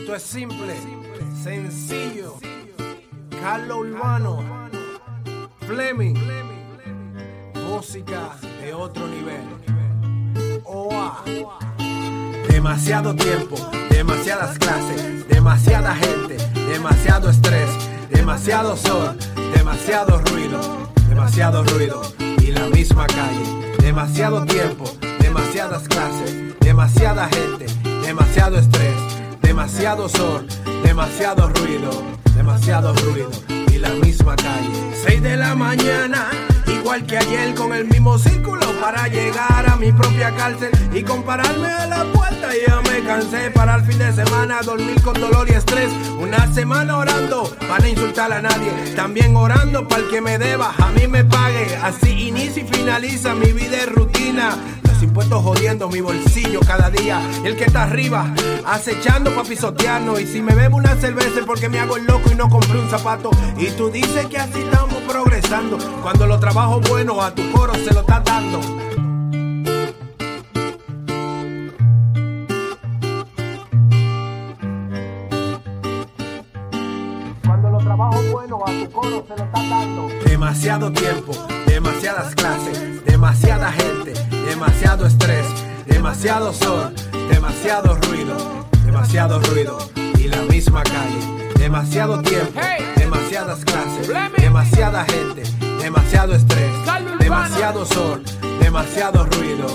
Esto es simple, sencillo. Carlos Urbano, Fleming, música de otro nivel. OA. Demasiado tiempo, demasiadas clases, demasiada gente, demasiado estrés, demasiado sol, demasiado ruido, demasiado ruido y la misma calle. Demasiado tiempo, demasiadas clases, demasiada gente, demasiado estrés, demasiado sol, demasiado ruido, demasiado ruido y la misma calle. 6 de la mañana, igual que ayer con el mismo círculo para llegar a mi propia cárcel y compararme a la puerta. Ya me cansé para el fin de semana dormir con dolor y estrés. Una semana orando para no insultar a nadie, también orando para el que me deba, a mí me pague. Así inicia y finaliza mi vida y rutina los impuestos jodiendo mi bolsillo cada día. Y el que está arriba, acechando pa' pisotearnos. Y si me bebo una cerveza es porque me hago el loco y no compré un zapato. Y tú dices que así estamos progresando. Cuando los trabajos buenos a tu coro se lo estás dando. Cuando los trabajos buenos a tu coro se lo estás dando. Demasiado tiempo, demasiadas clases, demasiada gente, demasiado estrés, demasiado sol, demasiado ruido, demasiado ruido. Y la misma calle. Demasiado tiempo, demasiadas clases, demasiada gente, demasiado estrés, demasiado sol, demasiado ruido,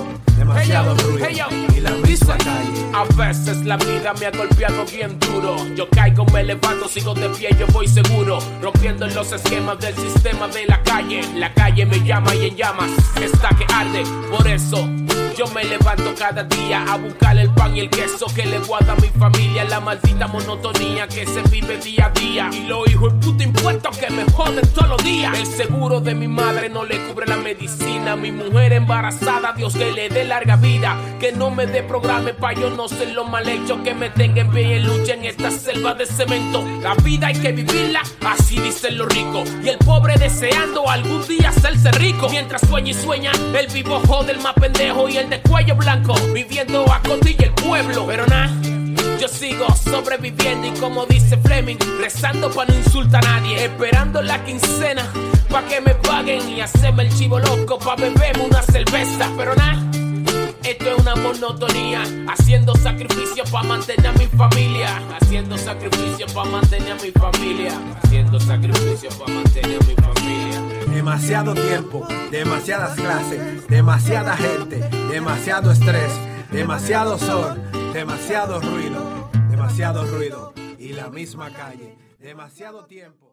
demasiado ruido y la misma calle. A veces la vida me ha golpeado bien duro. Yo caigo, me levanto, sigo de pie, yo voy seguro. Rompiendo los esquemas del sistema de la calle. La calle me llama y en llamas está que arde. Por eso yo me levanto cada día a buscar el pan y el queso que le guarda a mi familia. La maldita monotonía que se vive día a día. Y los hijos de puta impuestos que me joden todos los días. El seguro de mi madre no le cubre la medicina. Mi mujer embarazada, Dios que le dé larga vida. Que no me dé programa pa' yo no ser lo mal hecho. Que me tenga en pie y lucha en esta selva de cemento. La vida hay que vivirla, así dicen los ricos. Y el pobre deseando algún día hacerse rico. Mientras sueña y sueña, el vivo jode el más pendejo y de cuello blanco. Viviendo a cotilla el pueblo. Pero nada. Yo sigo sobreviviendo y como dice Fleming, rezando para no insultar a nadie, esperando la quincena pa' que me paguen y hacerme el chivo loco pa' beberme una cerveza. Pero nada, esto es una monotonía, haciendo sacrificio pa' mantener a mi familia, haciendo sacrificio pa' mantener a mi familia, haciendo sacrificio pa' mantener a mi familia. Demasiado tiempo, demasiadas clases, demasiada gente, demasiado estrés, demasiado sol, demasiado ruido, demasiado ruido y la misma calle, demasiado tiempo.